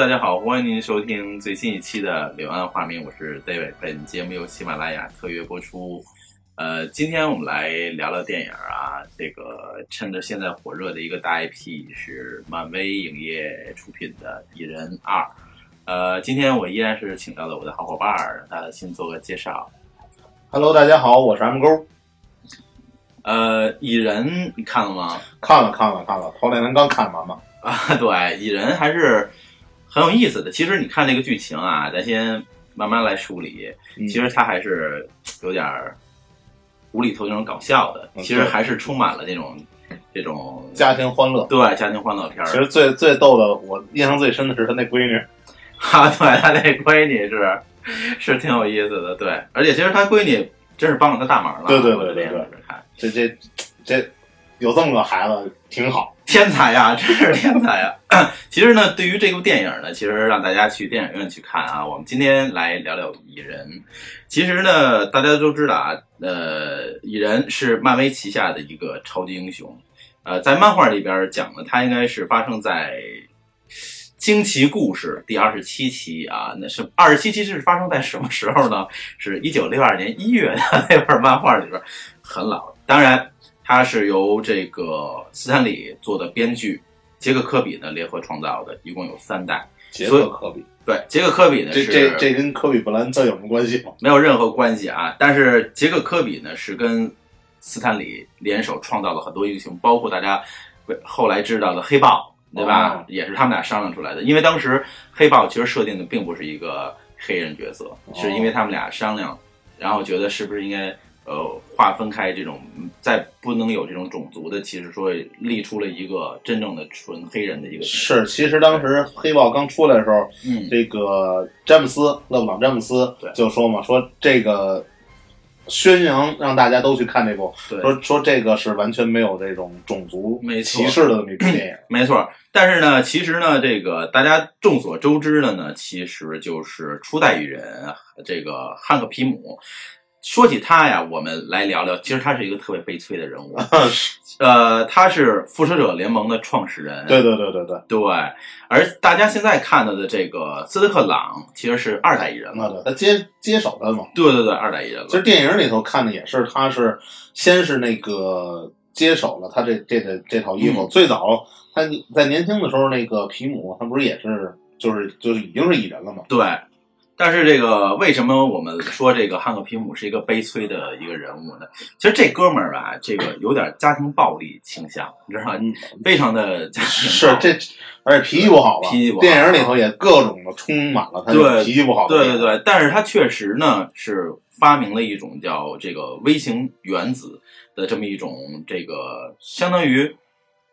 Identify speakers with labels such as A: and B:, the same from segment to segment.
A: 大家好，欢迎您收听最新一期的《柳暗花明》，我是 David。本节目由喜马拉雅特约播出。呃，今天我们来聊聊电影啊，这个趁着现在火热的一个大 IP 是漫威影业出品的《蚁人二》。呃，今天我依然是请到了我的好伙伴儿，让他先做个介绍。
B: Hello，大家好，我是 M 勾。
A: 呃，蚁人你看了吗？
B: 看了看了看了，头两天刚看完嘛。
A: 啊，对，蚁人还是很有意思的。其实你看那个剧情啊，咱先慢慢来梳理。
B: 嗯
A: 其实它还是有点儿无厘头那种搞笑的，
B: 嗯
A: 其实还是充满了那种这种
B: 家庭欢乐。
A: 对家庭欢乐片儿。
B: 其实最最逗的，我印象最深的是他那闺女。
A: 啊，对他那闺女是是挺有意思的，对，而且其实他闺女真是帮了他大忙了。
B: 对对对对
A: 里边看，
B: 这这这有这么个孩子挺好。
A: 天才呀，真是天才呀！其实呢，对于这部电影呢，其实让大家去电影院去看啊。我们今天来聊聊蚁人。其实呢，大家都知道啊，呃，蚁人是漫威旗下的一个超级英雄。呃，在漫画里边讲的，他应该是发生在《惊奇故事》第二十七期啊。那是二十七期是发生在什么时候呢？是一九六二年一月的那本漫画里边，很老。当然。它是由这个斯坦李做的编剧，杰克科比呢联合创造的，一共有三代。
B: 杰克科比，
A: 对，杰克科比呢
B: 这
A: 是
B: 这这跟科比布莱恩特有什么关系吗？
A: 没有任何关系啊。但是杰克科比呢是跟斯坦李联手创造了很多英雄，包括大家后来知道的黑豹，对吧？
B: 哦
A: 也是他们俩商量出来的。因为当时黑豹其实设定的并不是一个黑人角色，是因为他们俩商量，然后觉得是不是应该。呃，划分开这种，在不能有这种种族的，其实说立出了一个真正的纯黑人的一个
B: 是，其实当时黑豹刚出来的时候，
A: 嗯，
B: 这个詹姆斯勒布朗詹姆斯
A: 对。
B: 就说嘛，说这个宣扬让大家都去看这部，
A: 对，
B: 说说这个是完全没有这种种族
A: 没
B: 歧视的这么一部电影。
A: 没错，但是呢，其实呢，这个大家众所周知的呢，其实就是初代蚁人这个汉克皮姆。说起他呀，我们来聊聊。其实他是一个特别悲催的人物。呃，他是复仇者联盟的创始人。
B: 对对对对对。
A: 对，而大家现在看到的这个斯特克朗，其实是二代蚁人了。
B: 对，他接接手的嘛。
A: 对对对，二代蚁人了。
B: 其实电影里头看的也是，他是先是那个接手了他这这这这套衣服。
A: 嗯
B: 最早他在年轻的时候，那个皮姆他不是也是就是就是已经是蚁人了嘛？
A: 对，但是这个为什么我们说这个汉克皮姆是一个悲催的一个人物呢？其实这哥们儿吧，这个有点家庭暴力倾向，你知道吗？
B: 嗯，
A: 非常的 家庭
B: 是这，而且脾气不好吧？
A: 脾气不好
B: 电影里头也各种的充满了他脾气不好。
A: 对对对，但是他确实呢是发明了一种叫这个微型原子的这么一种这个相当于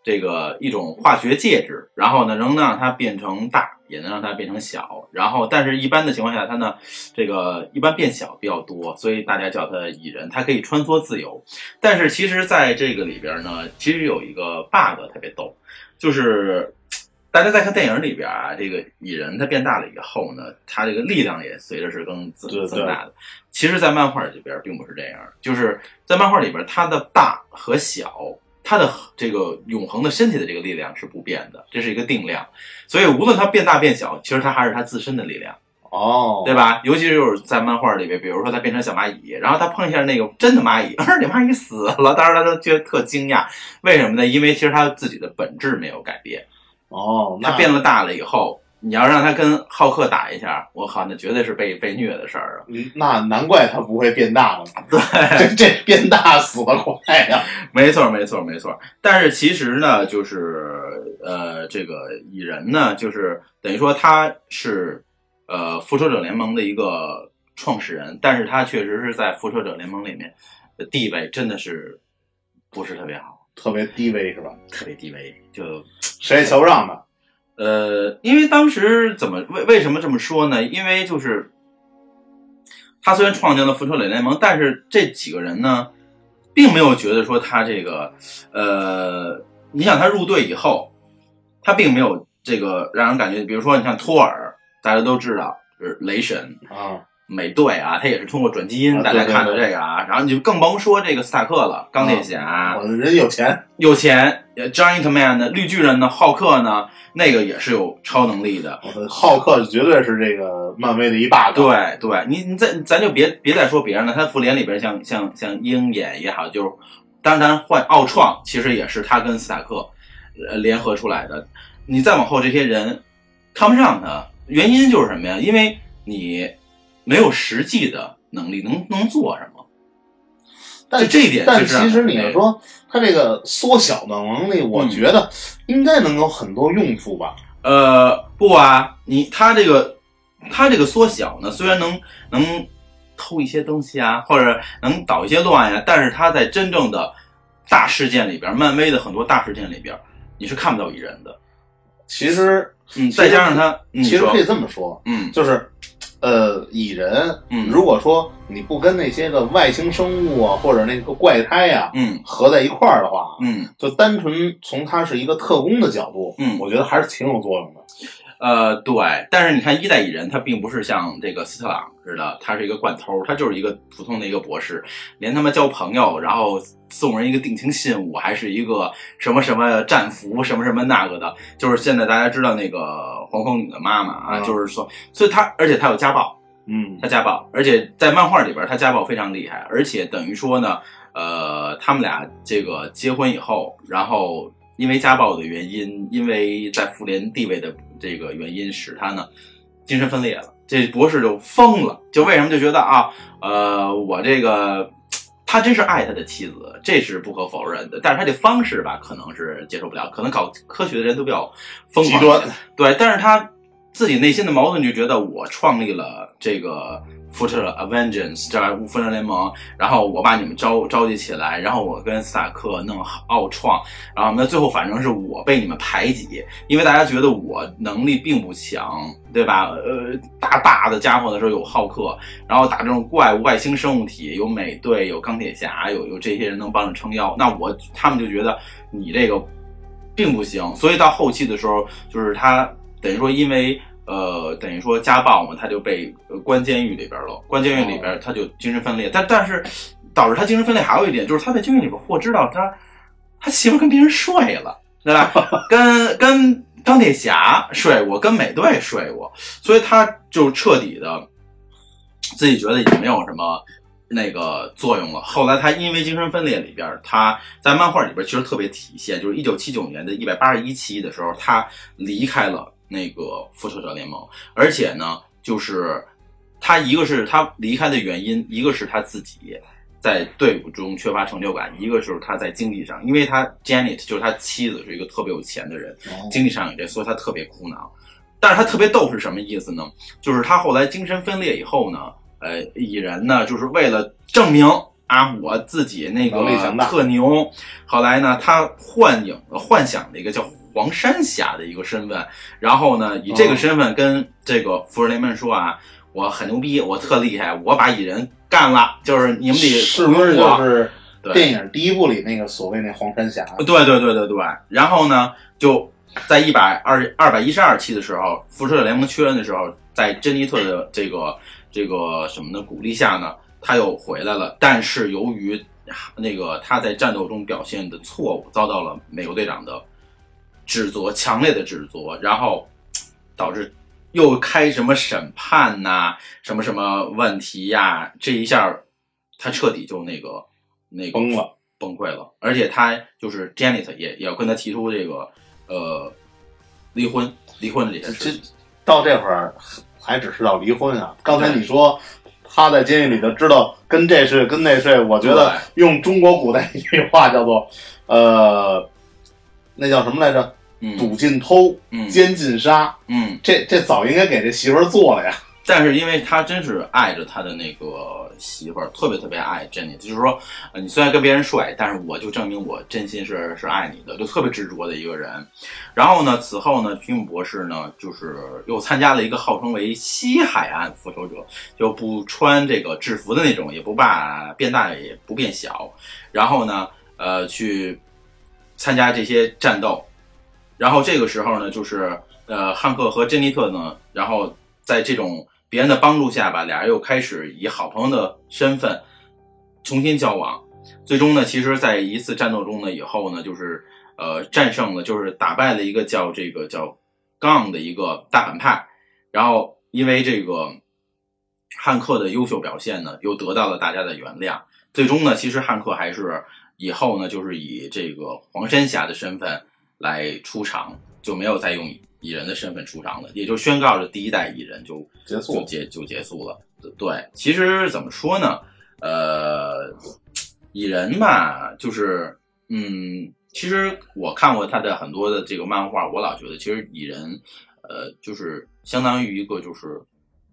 A: 这个一种化学介质，然后呢能让它变成大，也能让它变成小，然后但是一般的情况下，它呢这个一般变小比较多，所以大家叫它蚁人，它可以穿梭自由。但是其实在这个里边呢，其实有一个 bug 特别逗，就是。大家在看电影里边啊，这个蚁人它变大了以后呢，它这个力量也随着是更增增大的。其实，在漫画里边并不是这样，就是在漫画里边，它的大和小，它的这个永恒的身体的这个力量是不变的，这是一个定量。所以，无论它变大变小，其实它还是它自身的力量，
B: 哦，
A: 对吧？尤其是就是在漫画里边，比如说它变成小蚂蚁，然后它碰一下那个真的蚂蚁，而那蚂蚁死了，当时他都觉得特惊讶，为什么呢？因为其实它自己的本质没有改变。
B: 哦，那
A: 它变了大了以后，你要让他跟浩克打一下，我靠，那绝对是被被虐的事儿啊！
B: 嗯那难怪他不会变大了嘛。
A: 对，
B: 这这变大死得快呀！
A: 没错，没错，没错。但是其实呢，就是呃，这个蚁人呢，就是等于说他是呃复仇者联盟的一个创始人，但是他确实是在复仇者联盟里面的地位真的是不是特别好，
B: 特别低微是吧？
A: 特别低微，就
B: 谁也瞧不上他。
A: 呃，因为当时怎么为为什么这么说呢？因为就是他虽然创建了复仇者联盟，但是这几个人呢，并没有觉得说他这个呃，你想他入队以后，他并没有这个让人感觉，比如说你像托尔，大家都知道是雷神。
B: 啊，
A: 美队啊，他也是通过转基因，
B: 啊
A: 大家看到这个啊，然后你就更甭说这个斯塔克了，钢铁侠，
B: 我人有钱，
A: 有钱，呃 Giant Man 呢，绿巨人呢，浩克呢，那个也是有超能力的。
B: 浩克绝对是这个漫威的一 bug。
A: 对对，你你再咱就别别再说别人了，他复联里边像像像鹰眼也好，就是当然换奥创，其实也是他跟斯塔克呃联合出来的。你再往后这些人看不上他，原因就是什么呀？因为你没有实际的能力，能能做什么？
B: 但
A: 就这一点
B: 但
A: 是
B: 其实你要说他这个缩小的能力，我
A: 嗯
B: 觉得应该能有很多用处吧。
A: 呃，不啊，你他这个他这个缩小呢，虽然能能偷一些东西啊，或者能捣一些乱呀、但是他在真正的大事件里边，漫威的很多大事件里边，你是看不到蚁人的。
B: 其实，
A: 嗯，再加上他，
B: 其实可以这么说，
A: 嗯
B: 就是，呃，蚁人，
A: 嗯。
B: 如果说你不跟那些个外星生物啊，或者那个怪胎呀、
A: 嗯
B: 合在一块儿的话，
A: 嗯。
B: 就单纯从他是一个特工的角度，
A: 嗯。
B: 我觉得还是挺有作用的。
A: 呃，对，但是你看一代蚁人，他并不是像这个斯特朗似的，他是一个惯偷，他就是一个普通的一个博士，连他妈交朋友，然后送人一个定情信物，还是一个什么什么战俘，什么什么那个的，就是现在大家知道那个黄蜂女的妈妈啊，
B: 嗯
A: 就是说，所以他而且他有家暴，
B: 嗯。
A: 他家暴，而且在漫画里边他家暴非常厉害，而且等于说呢，呃，他们俩这个结婚以后，然后因为家暴的原因，因为在妇联地位的这个原因，使他呢精神分裂了。这博士就疯了，就为什么就觉得啊，呃，我这个他真是爱他的妻子，这是不可否认的，但是他这方式吧，可能是接受不了，可能搞科学的人都比较疯狂，
B: 极端。
A: 对，但是他自己内心的矛盾就觉得，我创立了这个复仇者 Avengers 这复仇者联盟，然后我把你们召召集起来，然后我跟斯塔克弄奥创，然后那，最后反正是我被你们排挤，因为大家觉得我能力并不强，对吧？呃，大大的家伙的时候有浩克，然后打这种怪物、外星生物体，有美队，有钢铁侠，有有这些人能帮着撑腰，那我他们就觉得你这个并不行，所以到后期的时候，就是他等于说因为呃等于说家暴嘛，他就被呃关监狱里边了，关监狱里边他就精神分裂，但但是导致他精神分裂还有一点就是他在监狱里边获知道他他媳妇跟别人睡了，对吧？跟跟钢铁侠睡过，跟美队睡过，所以他就彻底的自己觉得已经没有什么那个作用了。后来他因为精神分裂里边，他在漫画里边其实特别体现，就是一九七九年的一百八十一期的时候，他离开了那个复仇者联盟，而且呢，就是他一个是他离开的原因，一个是他自己。在队伍中缺乏成就感，一个就是他在经济上，因为他 Janet 就是他妻子是一个特别有钱的人，
B: 哦
A: 经济上有这，所以他特别苦恼。但是他特别逗是什么意思呢？就是他后来精神分裂以后呢，呃，蚁人呢，就是为了证明啊，我自己那个特牛。后来呢，他幻影幻想了一个叫黄山侠的一个身份，然后呢，以这个身份跟这个复仇联盟说啊，我很牛逼，我特厉害，我把蚁人干了，就是你们得
B: 是不是就是电影第一部里那个所谓那黄山侠？
A: 对对对对对，然后呢，就在一百二二百一十二期的时候，复仇者联盟缺人的时候，在珍妮特的这个这个什么的鼓励下呢，他又回来了。但是由于那个他在战斗中表现的错误，遭到了美国队长的指责，强烈的指责，然后导致又开什么审判呐、什么什么问题呀，这一下他彻底就那个那个
B: 崩了。
A: 崩溃了，而且他就是 Janet 也也要跟他提出这个呃离婚离婚的这件
B: 这
A: 事。
B: 到这会儿还只是到离婚啊？刚才你说他在监狱里头知道跟这事跟那事，我觉得用中国古代一句话叫做呃，那叫什么来着？
A: 嗯
B: 赌尽偷，
A: 嗯
B: 奸尽杀。
A: 嗯，
B: 这这早应该给这媳妇儿做了呀。
A: 但是因为他真是爱着他的那个媳妇儿，特别特别爱 Janet，就是说，呃，你虽然跟别人睡，但是我就证明我真心是是爱你的，就特别执着的一个人。然后呢，此后呢，皮姆博士呢，就是又参加了一个号称为西海岸复仇者，就不穿这个制服的那种，也不怕变大也不变小，然后呢，呃，去参加这些战斗。然后这个时候呢，就是呃，汉克和珍妮特呢，然后在这种别人的帮助下吧，俩人又开始以好朋友的身份重新交往。最终呢，其实，在一次战斗中呢，以后呢，就是呃战胜了，就是打败了一个叫这个叫杠的一个大反派，然后因为这个汉克的优秀表现呢，又得到了大家的原谅。最终呢，其实汉克还是以后呢，就是以这个黄山侠的身份来出场，就没有再用蚁人的身份出场了，也就宣告着第一代蚁人就
B: 结束
A: 就结就结束了。对，其实怎么说呢？呃，蚁人吧，就是嗯，其实我看过他的很多的这个漫画，我老觉得其实蚁人，呃，就是相当于一个就是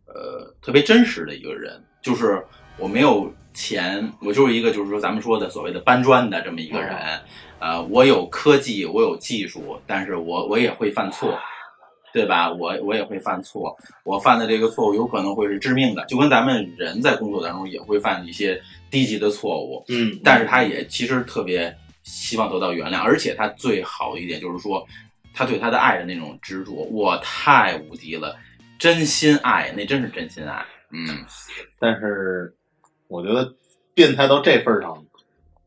A: 呃特别真实的一个人，就是我没有钱，我就是一个就是说咱们说的所谓的搬砖的这么一个人，呃，我有科技，我有技术，但是我我也会犯错。对吧？我我也会犯错，我犯的这个错误有可能会是致命的，就跟咱们人在工作当中也会犯一些低级的错误。
B: 嗯，
A: 但是他也其实特别希望得到原谅，而且他最好的一点就是说，他对他的爱的那种执着，我太无敌了，真心爱，那真是真心爱。嗯，
B: 但是我觉得变态到这份儿上，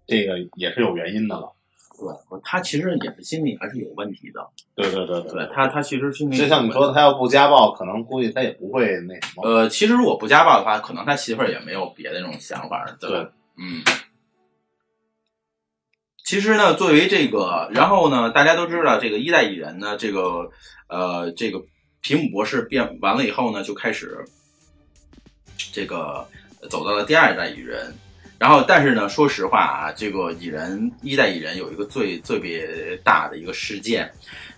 B: 这个也是有原因的了。
A: 对，他其实也是心理还是有问题的。
B: 对对对
A: 对，他他其实心里
B: 就像你说的，他要不家暴，可能估计他也不会那什么。
A: 呃，其实如果不家暴的话，可能他媳妇儿也没有别的那种想法，对
B: 对？
A: 嗯。其实呢，作为这个，然后呢，大家都知道这个一代蚁人呢，这个呃，这个皮姆博士变完了以后呢，就开始这个走到了第二代蚁人。然后，但是呢，说实话啊，这个蚁人一代蚁人有一个最最别大的一个事件，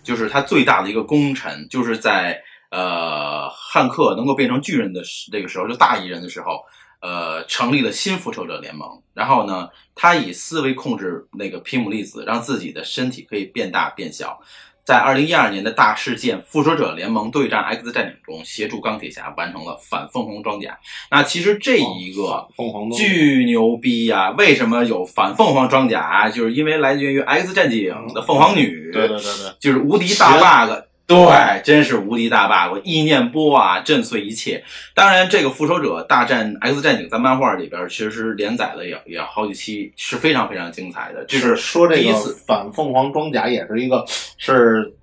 A: 就是他最大的一个功臣，就是在呃汉克能够变成巨人的时那个时候，就大蚁人的时候，呃，成立了新复仇者联盟。然后呢，他以思维控制那个皮姆粒子，让自己的身体可以变大变小。在二零一二年的大事件《复仇者联盟对战 X 战警》中，协助钢铁侠完成了反凤凰装甲。那其实这一个巨牛逼呀、为什么有反凤凰装甲啊？就是因为来源于 X 战警的凤凰女，
B: 对对对对，
A: 就是无敌大 bug。对，真是无敌大 bug，意念波啊，震碎一切。当然，这个复仇者大战 X 战警在漫画里边其实连载了也也好几期，是非常非常精彩的。就
B: 是说这个
A: 第一次
B: 反凤凰装甲也是一个是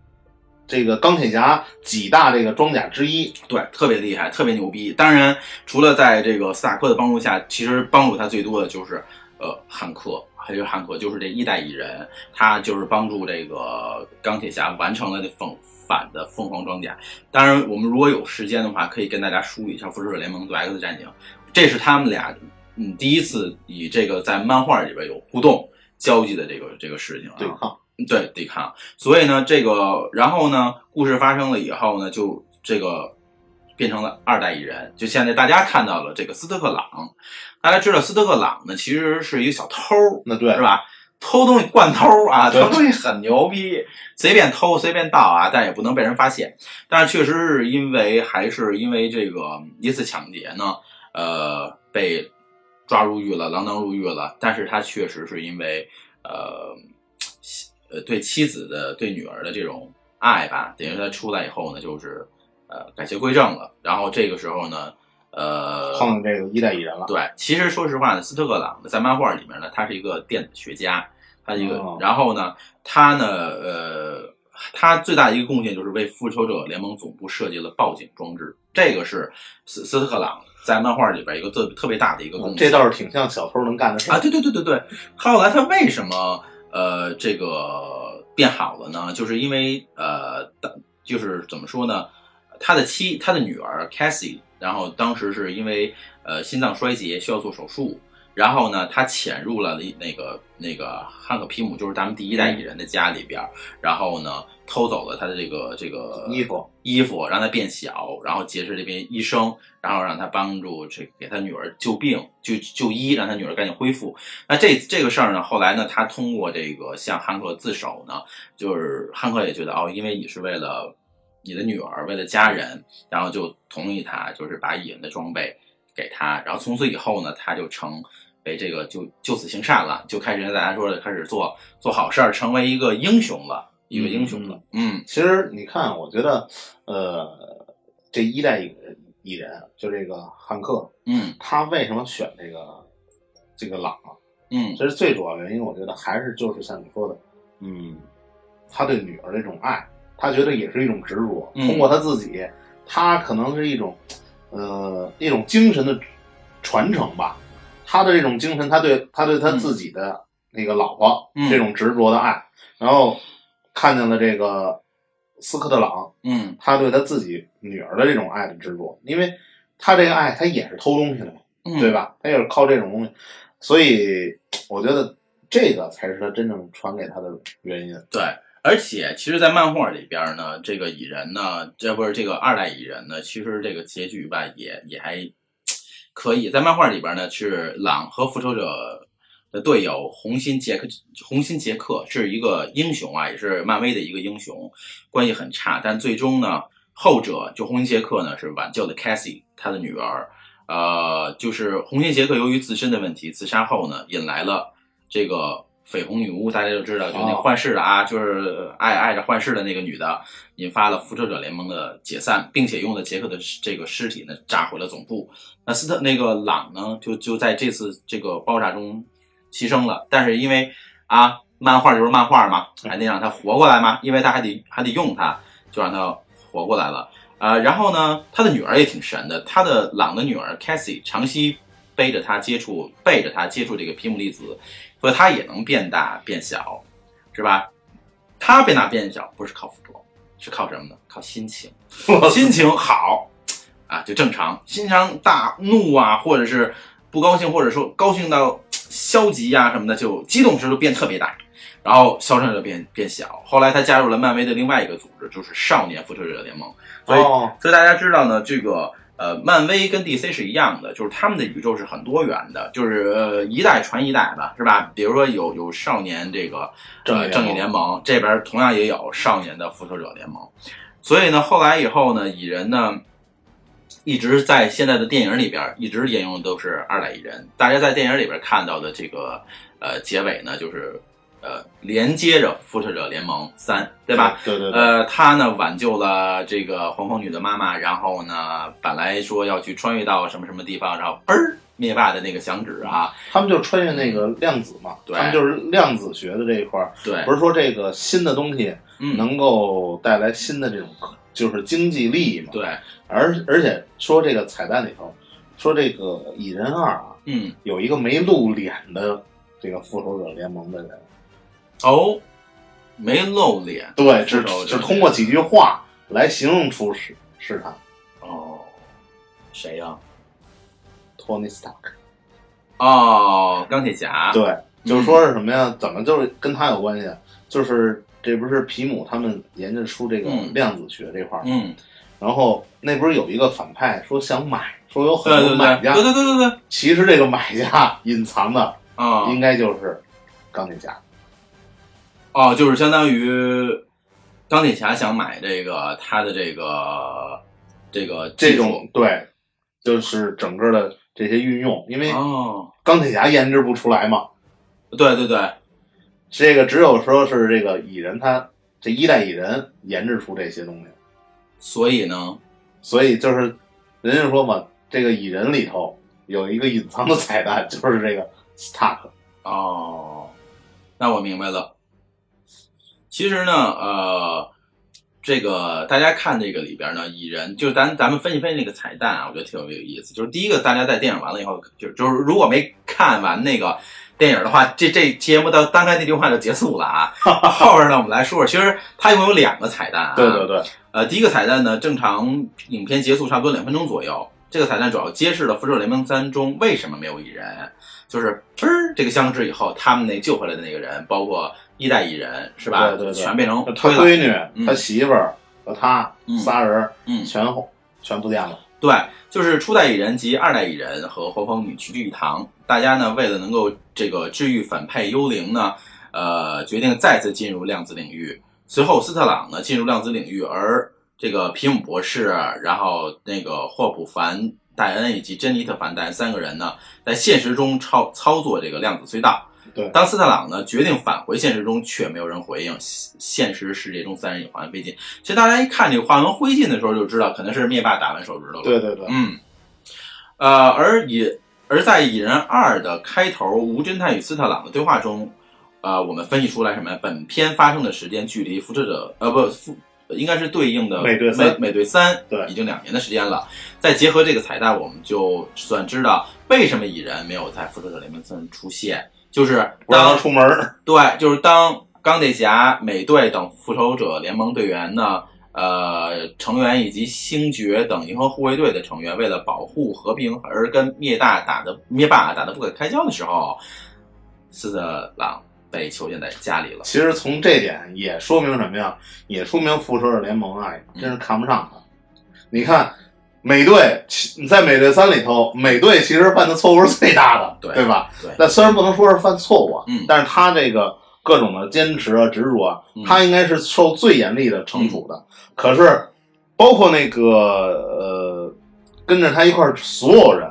B: 这个钢铁侠几大这个装甲之一。
A: 对，特别厉害，特别牛逼。当然，除了在这个斯塔克的帮助下，其实帮助他最多的就是呃汉克，还有汉克就是这一代蚁人，他就是帮助这个钢铁侠完成了这凤反的凤凰装甲。当然，我们如果有时间的话，可以跟大家梳理一下复仇者联盟对 X 战警，这是他们俩嗯第一次以这个在漫画里边有互动交际的这个这个事情啊。
B: 对抗，
A: 对对抗。所以呢，这个然后呢，故事发生了以后呢，就这个变成了二代蚁人。就现在大家看到了这个斯特克朗，大家知道斯特克朗呢，其实是一个小偷，
B: 那对
A: 是吧？偷东西惯偷啊，偷东西很牛逼，随便偷随便盗啊，但也不能被人发现。但是确实是因为还是因为这个一次抢劫呢，呃，被抓入狱了，锒铛入狱了。但是他确实是因为呃呃对妻子的对女儿的这种爱吧，等于他出来以后呢，就是呃改邪归正了。然后这个时候呢，呃，
B: 碰上这个一代蚁人了。
A: 对，其实说实话呢，斯特克朗呢，在漫画里面呢，他是一个电子学家，他一个，
B: 哦
A: 然后呢，他呢，呃，他最大的一个贡献就是为复仇者联盟总部设计了报警装置，这个是斯斯特克朗在漫画里边一个特特别大的一个贡献。
B: 嗯这倒是挺像小偷能干的事
A: 啊，对对对对对。后来他为什么呃这个变好了呢？就是因为呃，当就是怎么说呢？他的妻，他的女儿 Cassie，然后当时是因为呃心脏衰竭需要做手术，然后呢，他潜入了那个那个汉克皮姆，就是咱们第一代蚁人的家里边儿，然后呢偷走了他的这个这个
B: 衣服，
A: 衣服让他变小，然后劫持这边医生，然后让他帮助这给他女儿救病、就就医，让他女儿赶紧恢复。那这这个事儿呢，后来呢，他通过这个向汉克自首呢，就是汉克也觉得哦，因为你是为了你的女儿，为了家人，然后就同意他，就是把蚁人的装备给他，然后从此以后呢，他就成为这个就就此行善了，就开始跟大家说的开始做做好事儿，成为一个英雄了，一个英雄了，嗯
B: 其实你看，我觉得，呃，这一代蚁人蚁人，就这个汉克，
A: 嗯。
B: 他为什么选这个这个朗啊？
A: 嗯。
B: 其实最主要原因，我觉得还是就是像你说的，嗯，他对女儿的这种爱，他觉得也是一种执着。
A: 嗯
B: 通过他自己，他可能是一种，呃，一种精神的传承吧。他的这种精神，他对他对他自己的那个老婆、
A: 嗯
B: 这种执着的爱，然后看见了这个斯科特朗，
A: 嗯
B: 他对他自己女儿的这种爱的执着，因为他这个爱，他也是偷东西的嘛。
A: 嗯，
B: 对？吧？他也是靠这种东西，所以我觉得这个才是他真正传给他的原因。
A: 对。而且，其实，在漫画里边呢，这个蚁人呢，这不是这个二代蚁人呢，其实这个结局吧，也也还可以。在漫画里边呢，是朗和复仇者的队友红心杰克，红心杰克是一个英雄啊，也是漫威的一个英雄，关系很差。但最终呢，后者就红心杰克呢是挽救了 Cassie 他的女儿，呃，就是红心杰克由于自身的问题自杀后呢，引来了这个绯红女巫，大家就知道，就那
B: 哦
A: 幻视的啊，就是爱爱着幻视的那个女的，引发了复仇者联盟的解散，并且用了杰克的这个尸体呢炸毁了总部。那斯特那个朗呢，就就在这次这个爆炸中牺牲了，但是因为啊，漫画就是漫画嘛，还得让他活过来嘛，因为他还得还得用他，就让他活过来了。呃，然后呢，他的女儿也挺神的，他的朗的女儿 Cassie 长期背着他接触，背着他接触这个皮姆粒子，所以他也能变大变小，是吧？他变大变小不是靠辅助，是靠什么呢？靠心情，心情好啊就正常，心情大怒啊，或者是不高兴，或者说高兴到消极呀、什么的，就激动时就变特别大，然后消沉就变变小。后来他加入了漫威的另外一个组织，就是少年复仇者联盟。所以
B: 哦，
A: 所以大家知道呢，这个呃，漫威跟 DC 是一样的，就是他们的宇宙是很多元的，就是呃一代传一代吧，是吧？比如说有有少年这个呃
B: 正义联盟
A: 正义联盟这边同样也有少年的复仇者联盟，所以呢，后来以后呢，蚁人呢。一直在现在的电影里边，一直沿用的都是二代蚁人。大家在电影里边看到的这个呃结尾呢，就是呃连接着复仇者联盟三，对吧？？
B: 对对对。
A: 呃，他呢挽救了这个黄蜂女的妈妈，然后呢，本来说要去穿越到什么什么地方，然后嘣儿灭霸的那个响指啊，
B: 他们就穿越那个量子嘛，
A: 对
B: 他们就是量子学的这一块儿，
A: 对，
B: 不是说这个新的东西
A: 嗯，
B: 能够带来新的这种就是经济利益嘛。
A: 对，
B: 而而且说这个彩蛋里头，说这个蚁人二啊，
A: 嗯，
B: 有一个没露脸的这个复仇者联盟的人，
A: 哦，没露脸，
B: 对，只只通过几句话来形容出是是他。
A: 哦，谁呀、
B: 托尼斯塔克。
A: 哦，钢铁侠，
B: 对，就是说是什么呀？怎么就是跟他有关系啊？就是这不是皮姆他们研究出这个
A: 嗯。
B: 量子学这块儿，
A: 嗯，
B: 然后那不是有一个反派说想买，说有很多买家，
A: 对对对对对，
B: 其实这个买家隐藏的
A: 啊、
B: 应该就是钢铁侠。
A: 哦，就是相当于钢铁侠想买这个他的这个这个
B: 这种对，就是整个的这些运用，因为
A: 哦，
B: 钢铁侠研制不出来嘛，
A: 对对对，
B: 这个只有说是这个蚁人他这一代蚁人研制出这些东西，
A: 所以呢，
B: 所以就是人家说嘛，这个蚁人里头有一个隐藏的彩蛋，就是这个 Stark。
A: 哦，那我明白了。其实呢，呃，这个大家看这个里边呢，蚁人就是咱咱们分析分析那个彩蛋啊，我觉得挺有意思。就是第一个，大家在电影完了以后，就就是如果没看完那个电影的话，这这节目到刚才那句话就结束了啊。后边呢，我们来说说，其实它一共有两个彩蛋啊。
B: 对对对，
A: 呃，第一个彩蛋呢，正常影片结束差不多两分钟左右。这个彩蛋主要揭示了《复仇者联盟三》中为什么没有蚁人，就是嘣儿这个相知以后，他们那救回来的那个人，包括一代蚁人是吧？
B: 对对对
A: 全变成
B: 他。闺女、
A: 嗯
B: 他媳妇儿和他
A: 嗯
B: 仨人
A: 嗯，
B: 全全不见了。
A: 对，就是初代蚁人及二代蚁人和黄蜂女齐聚一堂，大家呢为了能够这个治愈反派幽灵呢，呃，决定再次进入量子领域。随后，斯特朗呢进入量子领域，而这个皮姆博士，然后那个霍普·凡戴恩以及珍妮特·凡戴恩三个人呢，在现实中操操作这个量子隧道。
B: 对
A: 当斯特朗呢决定返回现实中，却没有人回应。现现实世界中三人已化为灰烬。其实大家一看这个化为灰烬的时候，就知道可能是灭霸打完手指头了。
B: 对对对，
A: 嗯，呃，而蚁而在《蚁人二》的开头，吴侦探与斯特朗的对话中，呃，我们分析出来什么呀？本片发生的时间距离《复仇者》呃不复应该是对应的
B: 美队三
A: 美美队三
B: 对
A: 已经两年的时间了。再结合这个彩蛋，我们就算知道为什么蚁人没有在《复仇者联盟三》出现，就是当
B: 出门儿。
A: 对，就是当钢铁侠、美队等复仇者联盟队员呢，呃，成员以及星爵等银河护卫队的成员，为了保护和平而跟灭大打的灭霸打的不可开交的时候，斯特朗被囚禁在家里了。
B: 其实从这点也说明什么呀？也说明复仇者联盟啊，
A: 嗯
B: 真是看不上他。你看，美队其在美队三里头，美队其实犯的错误是最大的，
A: 对
B: 对吧？
A: 对
B: 那虽然不能说是犯错误但是他这个各种的坚持啊、执着啊，
A: 嗯
B: 他应该是受最严厉的惩处的。可是，包括那个呃，跟着他一块儿所有人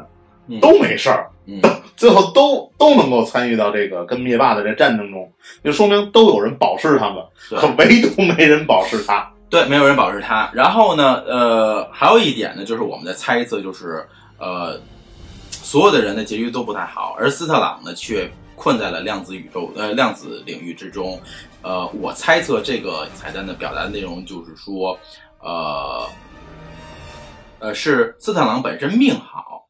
A: 嗯
B: 都没事儿。
A: 嗯，
B: 最后都都能够参与到这个跟灭霸的这战争中，就说明都有人保释他们，可唯独没人保释他。
A: 对，没有人保释他。然后呢，呃，还有一点呢，就是我们的猜测，就是呃，所有的人的结局都不太好，而斯特朗呢却困在了量子宇宙呃量子领域之中。呃，我猜测这个彩蛋的表达内容就是说，呃，呃，是斯特朗本身命好，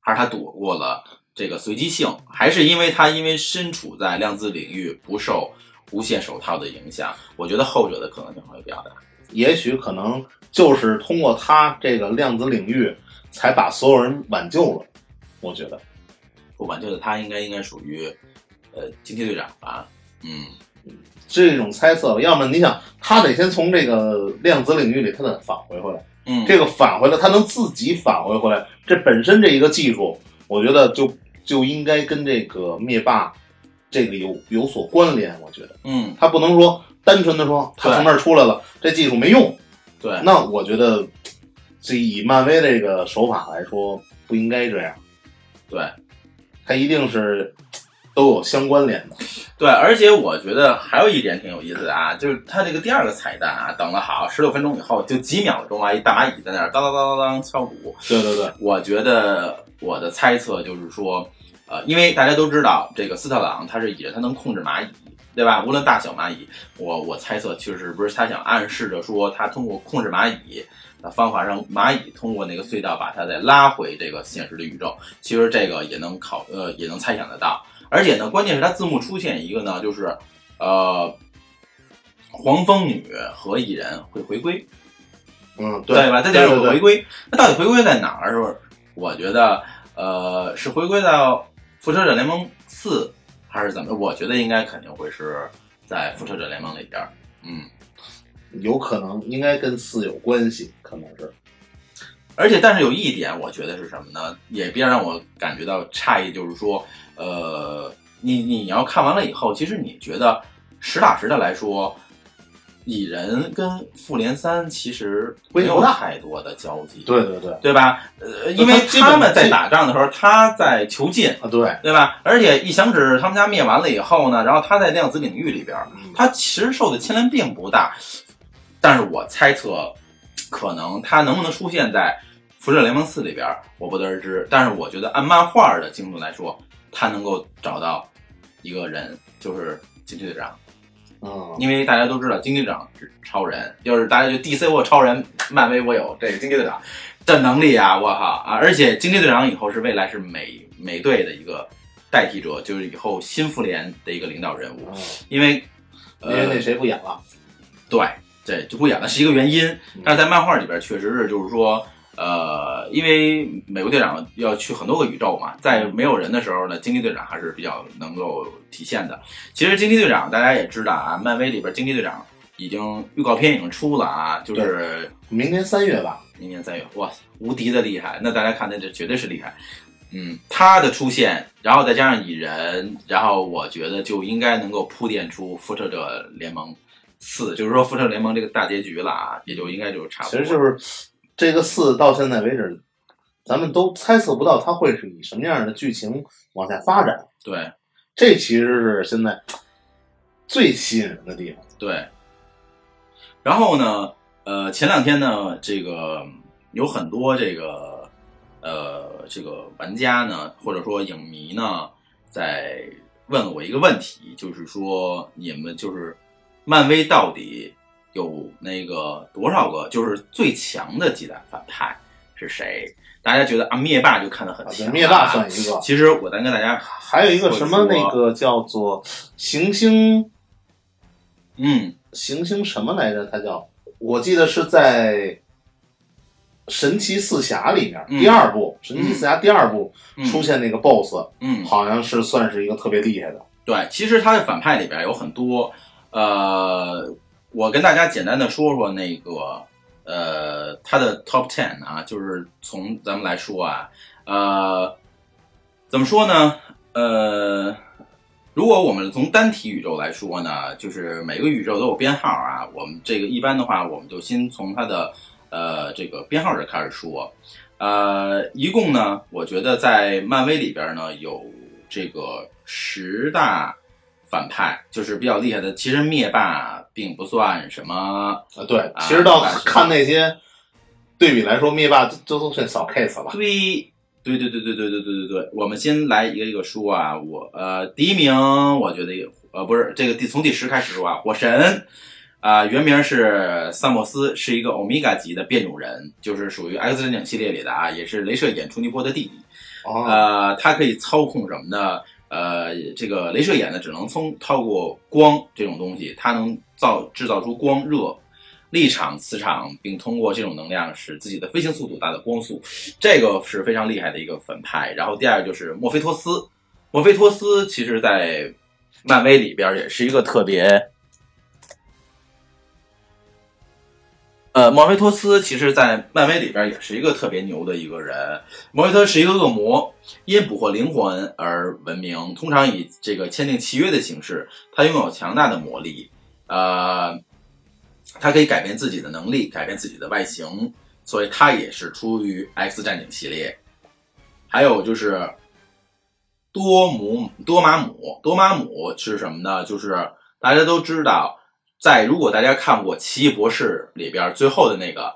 A: 还是他躲过了这个随机性，还是因为他因为身处在量子领域不受无限手套的影响？我觉得后者的可能性会比较大。
B: 也许可能就是通过他这个量子领域，才把所有人挽救了。我觉得，
A: 不挽救的他应该应该属于呃惊奇队长吧？嗯，
B: 这种猜测。要么你想，他得先从这个量子领域里，他得返回回来。
A: 嗯，
B: 这个返回来，他能自己返回回来，这本身这一个技术，我觉得就就应该跟这个灭霸这个有有所关联。我觉得。
A: 嗯
B: 他不能说单纯的说他从那儿出来了，这技术没用。
A: 对，
B: 那我觉得，这以漫威这个手法来说，不应该这样。
A: 对
B: 他一定是都有相关联的。
A: 对，而且我觉得还有一点挺有意思的啊，就是他这个第二个彩蛋啊，等了好十六分钟以后，就几秒钟啊，一大蚂蚁在那儿当当当当当敲鼓。
B: 对对对，
A: 我觉得我的猜测就是说，呃，因为大家都知道这个斯特朗他是蚁人，他能控制蚂蚁，对吧？无论大小蚂蚁，我我猜测其实不是他想暗示着说他通过控制蚂蚁的方法让蚂蚁通过那个隧道把它再拉回这个现实的宇宙，其实这个也能考呃也能猜想得到。而且呢，关键是它字幕出现一个呢，就是呃，黄蜂女和蚁人会回归，
B: 嗯，
A: 对吧？这就是回归。那到底回归在哪儿？是不是？我觉得，呃，是回归到《复仇者联盟四》，还是怎么？我觉得应该肯定会是在《复仇者联盟》里边儿。嗯，
B: 有可能应该跟四有关系，可能是。
A: 而且，但是有一点，我觉得是什么呢？也别让我感觉到诧异，就是说，呃，你你要看完了以后，其实你觉得实打实的来说，蚁人跟复联三其实没有太多的交集。
B: 对对对，
A: 对吧？呃，因为
B: 他
A: 们在打仗的时候，他在囚禁，
B: 啊对，
A: 对吧？而且一响指他们家灭完了以后呢，然后他在量子领域里边，
B: 嗯
A: 他其实受的牵连并不大。但是我猜测，可能他能不能出现在《辐射联盟四》里边，我不得而知。但是我觉得按漫画的精度来说，他能够找到一个人，就是惊奇队长。
B: 嗯，
A: 因为大家都知道惊奇队长是超人，就是大家就 DC 我有超人，漫威我有这个惊奇队长的能力啊，我靠啊！而且惊奇队长以后是未来是美美队的一个代替者，就是以后新复联的一个领导人物，
B: 嗯
A: 因为
B: 因为那谁不演了，
A: 对对就不演了是一个原因
B: 嗯，
A: 但是在漫画里边确实是就是说。呃，因为美国队长要去很多个宇宙嘛，在没有人的时候呢，惊奇队长还是比较能够体现的。其实惊奇队长大家也知道啊，漫威里边惊奇队长已经预告片已经出了啊，就是
B: 明年三月吧。
A: 明年三月，哇，无敌的厉害！那大家看，那这绝对是厉害。嗯，他的出现，然后再加上蚁人，然后我觉得就应该能够铺垫出复仇者联盟四，就是说复仇者联盟这个大结局了啊，也就应该就差不多。
B: 其实就是这个四到现在为止，咱们都猜测不到它会是以什么样的剧情往下发展。
A: 对
B: 这其实是现在最吸引人的地方。
A: 对。然后呢，呃，前两天呢，这个有很多这个呃这个玩家呢，或者说影迷呢，在问了我一个问题，就是说你们就是漫威到底有那个多少个，就是最强的几大反派是谁？大家觉得啊，灭霸就看得很强、啊，
B: 灭霸算一个。
A: 其实我再跟大家
B: 还有一个什么那个叫做行星，
A: 嗯，
B: 行星什么来着？它叫我记得是在。神奇四侠里面、
A: 嗯、
B: 第二部，神奇四侠第二部、
A: 嗯、
B: 出现那个 BOSS，
A: 嗯，
B: 好像是算是一个特别厉害的。
A: 对，其实他的反派里边有很多，呃，我跟大家简单的说说那个，呃，他的 Top Ten 啊，就是从咱们来说啊，呃，怎么说呢？呃，如果我们从单体宇宙来说呢，就是每个宇宙都有编号啊，我们这个一般的话，我们就先从它的。呃，这个编号这开始说，呃，一共呢，我觉得在漫威里边呢有这个十大反派，就是比较厉害的。其实灭霸并不算什么
B: 啊，对，其实到看那些对比来说，灭霸这都算小 case 了。
A: 对，对对对对对对对对对。我们先来一个一个说啊，我呃第一名，我觉得呃不是这个第从第十开始说啊，火神。啊、呃，原名是萨莫斯，是一个欧米伽级的变种人，就是属于 X 战警系列里的啊，也是镭射眼冲击波的弟弟。
B: 哦，
A: 呃，他可以操控什么呢？呃，这个镭射眼呢，只能从透过光这种东西，它能造制造出光热、立场、磁场，并通过这种能量使自己的飞行速度达到光速，这个是非常厉害的一个反派。然后第二就是墨菲托斯，墨菲托斯其实在漫威里边也是一个特别。呃，莫菲托斯其实，在漫威里边也是一个特别牛的一个人。莫菲托是一个恶魔，因捕获灵魂而闻名，通常以这个签订契约的形式。他拥有强大的魔力，呃，他可以改变自己的能力，改变自己的外形，所以他也是出于 X 战警系列。还有就是多姆多玛姆，多玛姆是什么呢？就是大家都知道。在如果大家看过《奇异博士》里边最后的那个，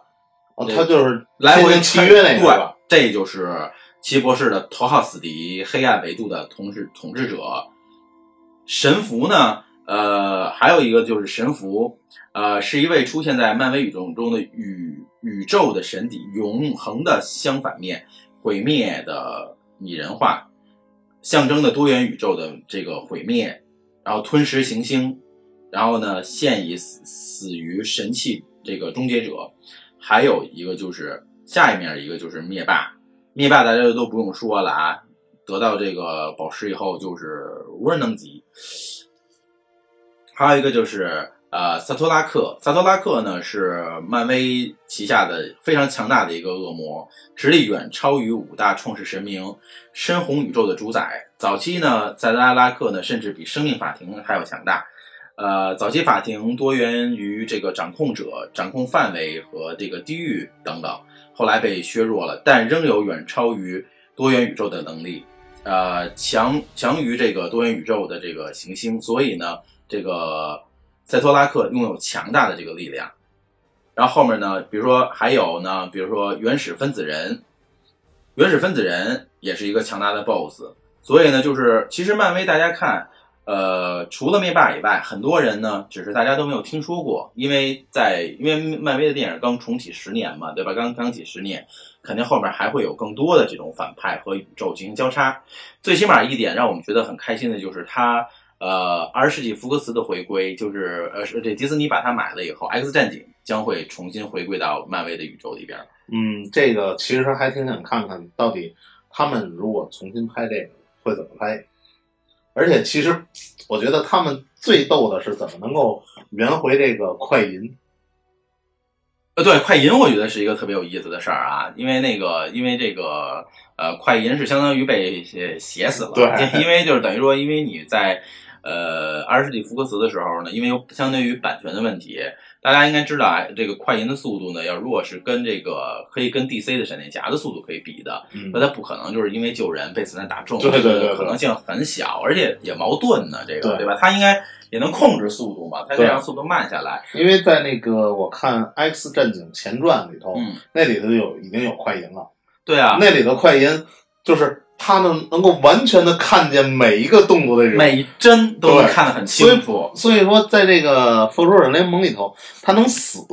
B: 哦，他就是
A: 来回
B: 契约那
A: 个，对，这就是奇异博士的头号死敌，黑暗维度的统治统治者神符呢。呃，还有一个就是神符，呃，是一位出现在漫威宇宙中的宇宇宙的神邸，永恒的相反面，毁灭的拟人化，象征的多元宇宙的这个毁灭，然后吞食行星。然后呢，现已死死于神器这个终结者，还有一个就是下一面一个就是灭霸，灭霸大家都不用说了啊，得到这个宝石以后就是无人能及。还有一个就是呃萨托拉克，萨托拉克呢是漫威旗下的非常强大的一个恶魔，实力远超于五大创世神明，深红宇宙的主宰。早期呢，萨拉拉克呢甚至比生命法庭还要强大。呃，早期法庭多源于这个掌控者、掌控范围和这个地域等等，后来被削弱了，但仍有远超于多元宇宙的能力，呃，强强于这个多元宇宙的这个行星，所以呢，这个塞托拉克拥有强大的这个力量。然后后面呢，比如说还有呢，比如说原始分子人，原始分子人也是一个强大的 BOSS，所以呢，就是其实漫威大家看。呃，除了灭霸以外，很多人呢，只是大家都没有听说过，因为在因为漫威的电影刚重启十年嘛，对吧？刚刚起十年，肯定后面还会有更多的这种反派和宇宙进行交叉。最起码一点让我们觉得很开心的就是他，呃，二十世纪福克斯的回归，就是呃，这迪士尼把它买了以后，X 战警将会重新回归到漫威的宇宙里边。
B: 嗯，这个其实还挺想看看到底他们如果重新拍这个会怎么拍。而且其实，我觉得他们最逗的是怎么能够圆回这个快银。
A: 呃，对，快银我觉得是一个特别有意思的事儿啊，因为那个，因为这个，呃，快银是相当于被写死了，
B: 对，
A: 因为就是等于说，因为你在呃二十世纪福克斯的时候呢，因为有相对于版权的问题，大家应该知道啊，这个快银的速度呢，要如果是跟这个可以跟 DC 的闪电侠的速度可以比的，那它不可能就是因为救人被子弹打中，
B: 对对对，
A: 可能性很小，而且也矛盾呢，这个
B: 对
A: 对吧？它应该也能控制速度嘛，它可以让速度慢下来。
B: 因为在那个我看《X 战警前传》里头，
A: 嗯，
B: 那里头有已经有快银了，
A: 对啊，
B: 那里头快银就是他呢能够完全的看见每一个动作的人，
A: 每一帧都能看得很清楚。
B: 所以说，在这个《复仇者联盟》里头，他能死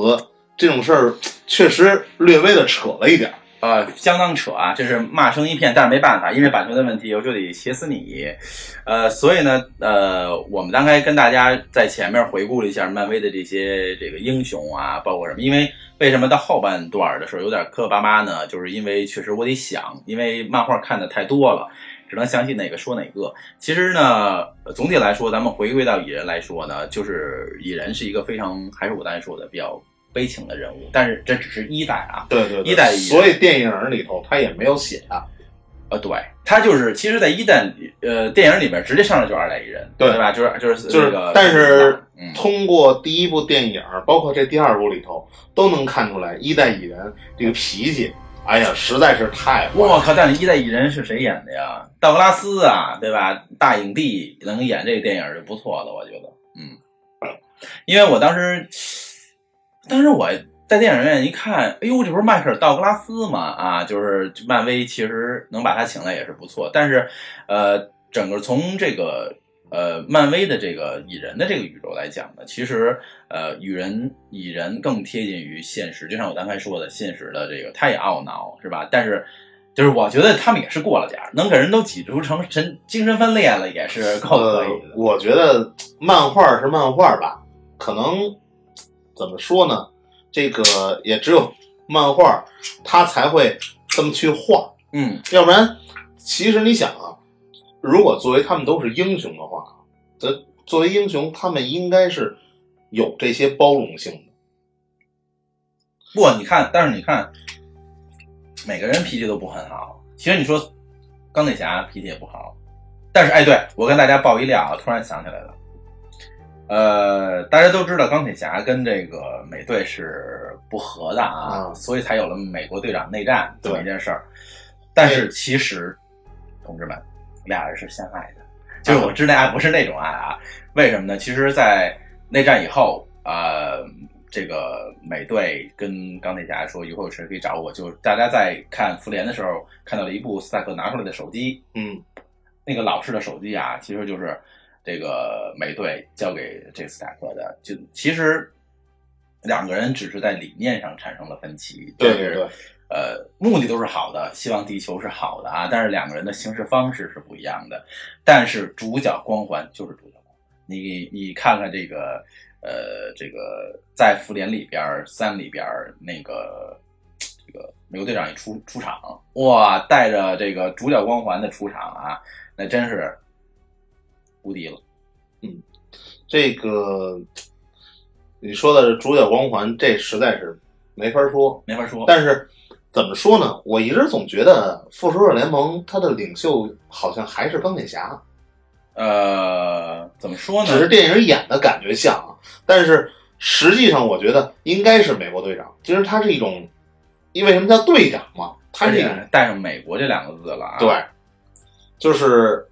B: 这种事儿，确实略微的扯了一点。
A: 呃，相当扯啊，这是骂声一片，但是没办法，因为版权的问题，我就得写死你。呃，所以呢，呃，我们刚才跟大家在前面回顾了一下漫威的这些这个英雄啊，包括什么？因为为什么到后半段的时候有点磕磕巴巴呢？就是因为确实我得想，因为漫画看的太多了，只能想起哪个说哪个。其实呢，总体来说，咱们回归到蚁人来说呢，就是蚁人是一个非常，还是我刚才说的比较。悲情的人物，但是这只是一代啊，
B: 对对，
A: 一代，
B: 所以电影里头他也没有写啊，
A: 呃，对他就是，其实，在一代呃电影里边直接上来就二代蚁人，
B: 对
A: 吧？就是就是
B: 就是，
A: 个，
B: 但是通过第一部电影，包括这第二部里头，都能看出来一代蚁人这个脾气，哎呀，实在是太……
A: 我靠！但是一代蚁人是谁演的呀？道格拉斯啊，对吧？大影帝能演这个电影就不错了，我觉得，嗯，因为我当时。但是我在电影院一看，哎呦，这不是迈克尔·道格拉斯吗？啊，就是漫威其实能把他请来也是不错。但是，呃，整个从这个呃漫威的这个蚁人的这个宇宙来讲呢，其实呃蚁人蚁人更贴近于现实。就像我刚才说的，现实的这个他也懊恼是吧？但是就是我觉得他们也是过了点儿，能给人都挤出成神精神分裂了，也是够可以的。
B: 我觉得漫画是漫画吧，可能。怎么说呢？这个也只有漫画，他才会这么去画。
A: 嗯，
B: 要不然，其实你想啊，如果作为他们都是英雄的话，这作为英雄，他们应该是有这些包容性的。
A: 不，你看，但是你看，每个人脾气都不很好。其实你说钢铁侠脾气也不好，但是哎，对我跟大家爆一料啊，突然想起来了。呃，大家都知道钢铁侠跟这个美队是不和的啊，所以才有了美国队长内战这么一件事儿。但是其实，同志们，俩人是相爱的，就是我知道爱不是那种爱啊。为什么呢？其实，在内战以后，呃，这个美队跟钢铁侠说，以后有事可以找我。就大家在看复联的时候，看到了一部斯塔克拿出来的手机，
B: 嗯，
A: 那个老式的手机啊，其实就是。这个美队交给这斯塔克的，就其实两个人只是在理念上产生了分歧，
B: 对对对，
A: 呃，目的都是好的，希望地球是好的啊，但是两个人的行事方式是不一样的。但是主角光环就是主角光环，你你看看这个，呃，这个在复联里边三里边那个这个美国队长一出出场，哇，带着这个主角光环的出场啊，那真是。无敌了，
B: 嗯，这个你说的主角光环，这实在是没法说，
A: 没法说。
B: 但是怎么说呢？我一直总觉得复仇者联盟它的领袖好像还是钢铁侠。
A: 呃，怎么说呢？
B: 只是电影演的感觉像，但是实际上我觉得应该是美国队长。其实他是一种，因为什么叫队长嘛？他是
A: 带上美国这两个字了啊。
B: 对，就是。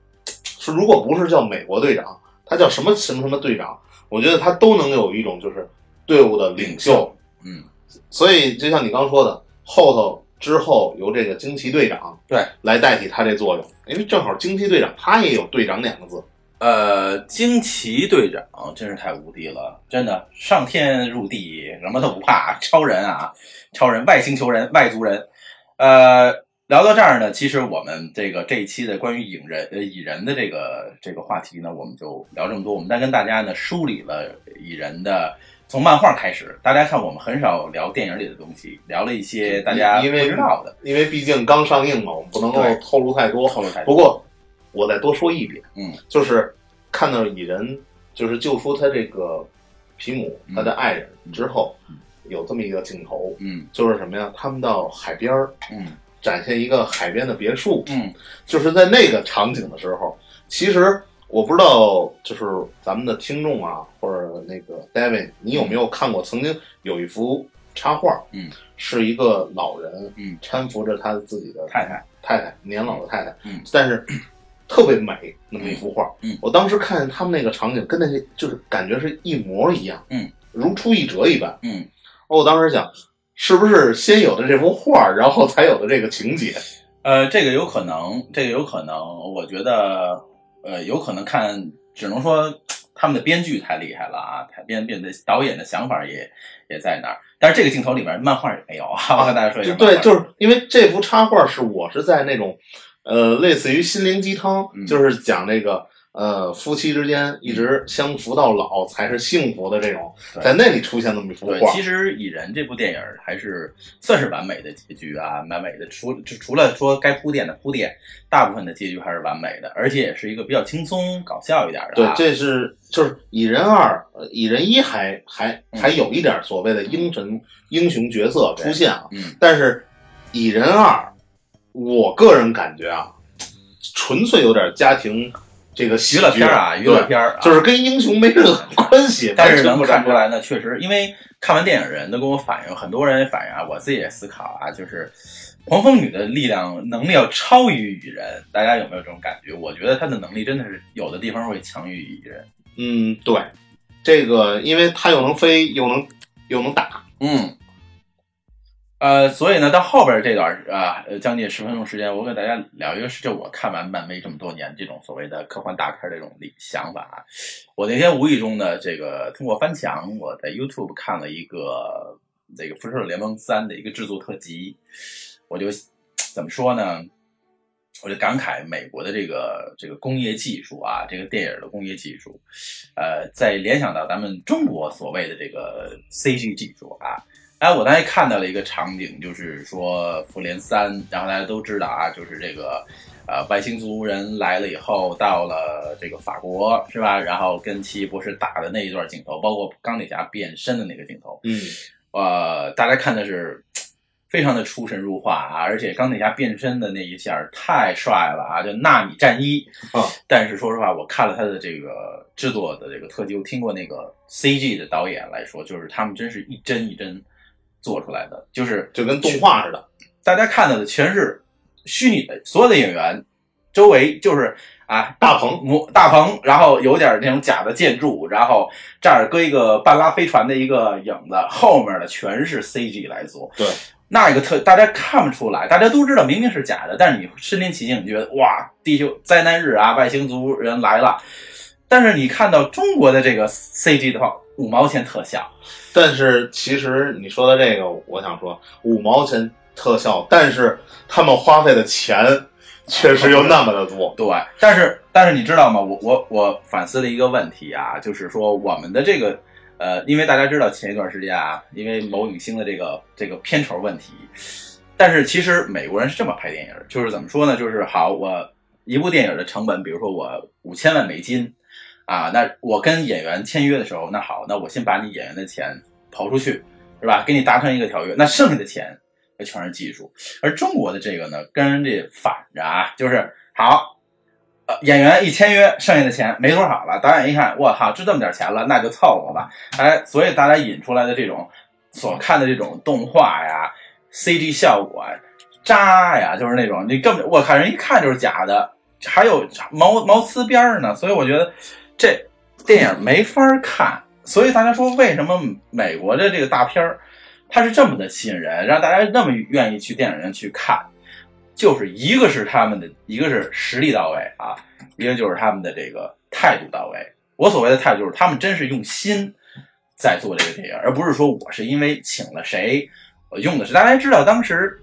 B: 如果不是叫美国队长，他叫什么什么什么队长？我觉得他都能有一种就是队伍的领袖。
A: 嗯，
B: 所以就像你刚说的，后头之后由这个惊奇队长
A: 对
B: 来代替他这作用，因为正好惊奇队长他也有队长两个字。
A: 呃，惊奇队长真是太无敌了，真的上天入地什么都不怕，超人啊，超人，外星球人，外族人，呃。聊到这儿呢，其实我们这个这一期的关于蚁人呃蚁人的这个这个话题呢，我们就聊这么多。我们再跟大家呢梳理了蚁人的从漫画开始。大家看，我们很少聊电影里的东西，聊了一些大家不知道的，
B: 因为毕竟刚上映嘛，我们不能够透露太多。
A: 透露太多。
B: 不过我再多说一点，
A: 嗯，
B: 就是看到蚁人就是救出他这个皮姆他的爱人之后，有这么一个镜头，
A: 嗯，
B: 就是什么呀？他们到海边儿，
A: 嗯。
B: 展现一个海边的别墅，
A: 嗯，
B: 就是在那个场景的时候，其实我不知道，就是咱们的听众啊，或者那个 David，你有没有看过？曾经有一幅插画，
A: 嗯，
B: 是一个老人，
A: 嗯，
B: 搀扶着他自己的
A: 太太，
B: 太太，年老的太太，
A: 嗯，
B: 但是 特别美，那么一幅画，
A: 嗯，
B: 我当时看见他们那个场景，跟那些就是感觉是一模一样，
A: 嗯，
B: 如出一辙一般，
A: 嗯，
B: 我当时想。是不是先有的这幅画，然后才有的这个情节？
A: 呃，这个有可能，这个有可能，我觉得，呃，有可能看，只能说他们的编剧太厉害了啊，他编编的导演的想法也也在那儿。但是这个镜头里面漫画也没有啊，我跟大家说一下。
B: 对，就是因为这幅插画是我是在那种，呃，类似于心灵鸡汤，就是讲那个。呃，夫妻之间一直相扶到老才是幸福的这种，在那里出现那么一幅画。
A: 其实《蚁人》这部电影还是算是完美的结局啊，完美的。除除了说该铺垫的铺垫，大部分的结局还是完美的，而且也是一个比较轻松搞笑一点的。
B: 对，这是就是《蚁人二》，《蚁人一》还还还有一点所谓的英神英雄角色出现啊。
A: 嗯。
B: 但是《蚁人二》，我个人感觉啊，纯粹有点家庭。这个
A: 娱乐片啊，娱乐片
B: 儿，就是跟英雄没任何 关系。
A: 但是能看出来呢，确实，因为看完电影人都跟我反映，很多人反映啊，我自己也思考啊，就是黄蜂女的力量能力要超于蚁人，大家有没有这种感觉？我觉得她的能力真的是有的地方会强于蚁人。
B: 嗯，对，这个因为她又能飞，又能又能打，
A: 嗯。呃，所以呢，到后边这段啊，将近十分钟时间，我给大家聊一个，是这我看完漫威这么多年这种所谓的科幻大片这种想法。我那天无意中呢，这个通过翻墙，我在 YouTube 看了一个这个《复仇者联盟三》的一个制作特辑，我就怎么说呢？我就感慨美国的这个这个工业技术啊，这个电影的工业技术，呃，在联想到咱们中国所谓的这个 CG 技术啊。哎，我当时看到了一个场景，就是说《复联三》，然后大家都知道啊，就是这个，呃，外星族人来了以后，到了这个法国，是吧？然后跟奇异博士打的那一段镜头，包括钢铁侠变身的那个镜头，
B: 嗯，
A: 呃，大家看的是非常的出神入化啊，而且钢铁侠变身的那一下太帅了啊，就纳米战衣
B: 啊。
A: 但是说实话，我看了他的这个制作的这个特辑，我听过那个 CG 的导演来说，就是他们真是一帧一帧。做出来的就是
B: 就跟动画似的，
A: 大家看到的全是虚拟的，所有的演员周围就是啊
B: 大棚
A: 模大棚，然后有点那种假的建筑，然后这儿搁一个半拉飞船的一个影子，后面的全是 CG 来做。
B: 对，
A: 那一个特大家看不出来，大家都知道明明是假的，但是你身临其境，你觉得哇，地球灾难日啊，外星族人来了。但是你看到中国的这个 CG 的话，五毛钱特效。
B: 但是其实你说的这个，我想说五毛钱特效，但是他们花费的钱确实又那么的多。
A: 对，但是但是你知道吗？我我我反思了一个问题啊，就是说我们的这个呃，因为大家知道前一段时间啊，因为某影星的这个这个片酬问题，但是其实美国人是这么拍电影，就是怎么说呢？就是好，我一部电影的成本，比如说我五千万美金。啊，那我跟演员签约的时候，那好，那我先把你演员的钱刨出去，是吧？给你达成一个条约，那剩下的钱那全是技术。而中国的这个呢，跟人家反着啊，就是好，演员一签约，剩下的钱没多少了。导演一看，我靠，就这么点钱了，那就凑合吧。哎，所以大家引出来的这种所看的这种动画呀、CG 效果渣呀，就是那种你根本我靠人一看就是假的，还有毛毛呲边呢。所以我觉得。这电影没法看，所以大家说为什么美国的这个大片儿，它是这么的吸引人，让大家那么愿意去电影院去看，就是一个是他们的，一个是实力到位啊，一个就是他们的这个态度到位。我所谓的态度就是他们真是用心在做这个电影，而不是说我是因为请了谁，我用的是大家知道当时。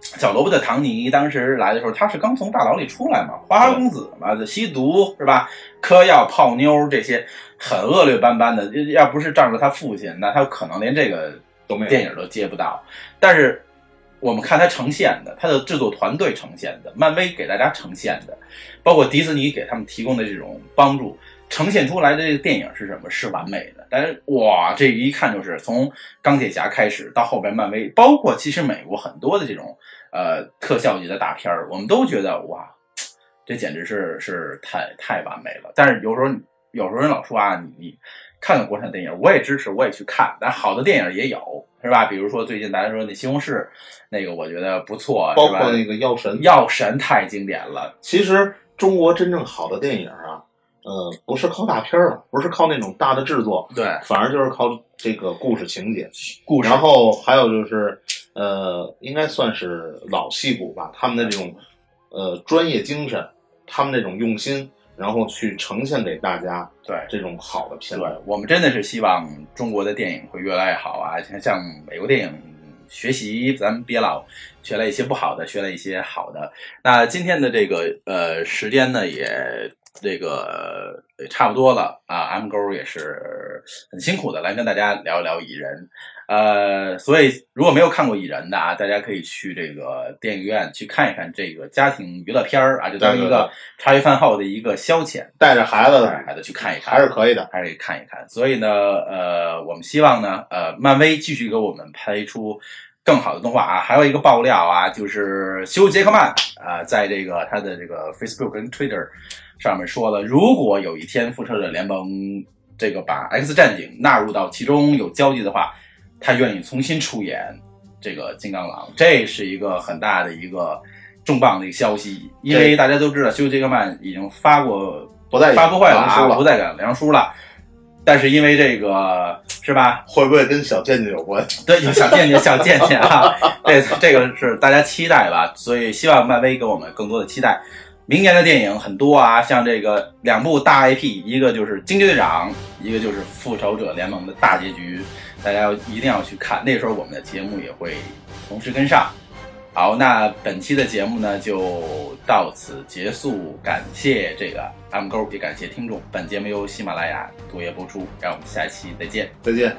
A: 小萝卜的唐尼当时来的时候，他是刚从大牢里出来嘛，花花公子嘛，吸毒是吧？嗑药泡妞这些很恶劣斑斑的，要不是仗着他父亲，那他可能连这个
B: 都没
A: 电影都接不到。但是我们看他呈现的，他的制作团队呈现的，漫威给大家呈现的，包括迪士尼给他们提供的这种帮助，呈现出来的这个电影是什么？是完美的。但是哇，这一看就是从钢铁侠开始到后边漫威，包括其实美国很多的这种。呃，特效级的大片儿，我们都觉得哇，这简直是是太太完美了。但是有时候有时候人老说啊，你看看国产电影，我也支持，我也去看。但好的电影也有，是吧？比如说最近大家说那《西红柿》，那个我觉得不错，
B: 包括那个《药神》，《
A: 药神》太经典了。
B: 其实中国真正好的电影啊，呃，不是靠大片了，不是靠那种大的制作，
A: 对，
B: 反而就是靠这个故事情节，
A: 故事。
B: 然后还有就是。呃，应该算是老戏骨吧，他们的这种呃专业精神，他们那种用心，然后去呈现给大家
A: 对
B: 这种好的片
A: 对
B: 子。，
A: 我们真的是希望中国的电影会越来越好啊！像像美国电影学习，咱们别老学了一些不好的，学了一些好的。那今天的这个呃时间呢，也这个也差不多了啊。M 勾也是很辛苦的来跟大家聊一聊蚁人。呃，所以如果没有看过蚁人的啊，大家可以去这个电影院去看一看这个家庭娱乐片儿啊，就当一个茶余饭后的一个消遣，
B: 带着孩子
A: 带着孩子去看一看，
B: 还是可以的。
A: 还是可以看一看。所以呢，呃，我们希望呢，呃，漫威继续给我们拍出更好的动画啊。还有一个爆料啊，就是休·杰克曼啊、在这个他的这个 Facebook 跟 Twitter 上面说了，如果有一天复仇者联盟这个把 X 战警纳入到其中有交集的话，他愿意重新出演这个金刚狼，这是一个很大的一个重磅的一个消息，因为大家都知道休·杰克曼已经发过
B: 不再
A: 发布会了啊，不再敢梁书了。但是因为这个是吧？
B: 会不会跟小贱贱有关？
A: 对，有小贱贱，小贱贱啊，这这个是大家期待吧，所以希望漫威给我们更多的期待。明年的电影很多啊，像这个两部大 IP，一个就是《惊奇队长》，一个就是《复仇者联盟》的大结局，大家要一定要去看。那时候我们的节目也会同时跟上。好，那本期的节目呢就到此结束，感谢这个 M 勾，也感谢听众。本节目由喜马拉雅独家播出，让我们下期再见。
B: 再见。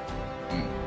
A: 嗯。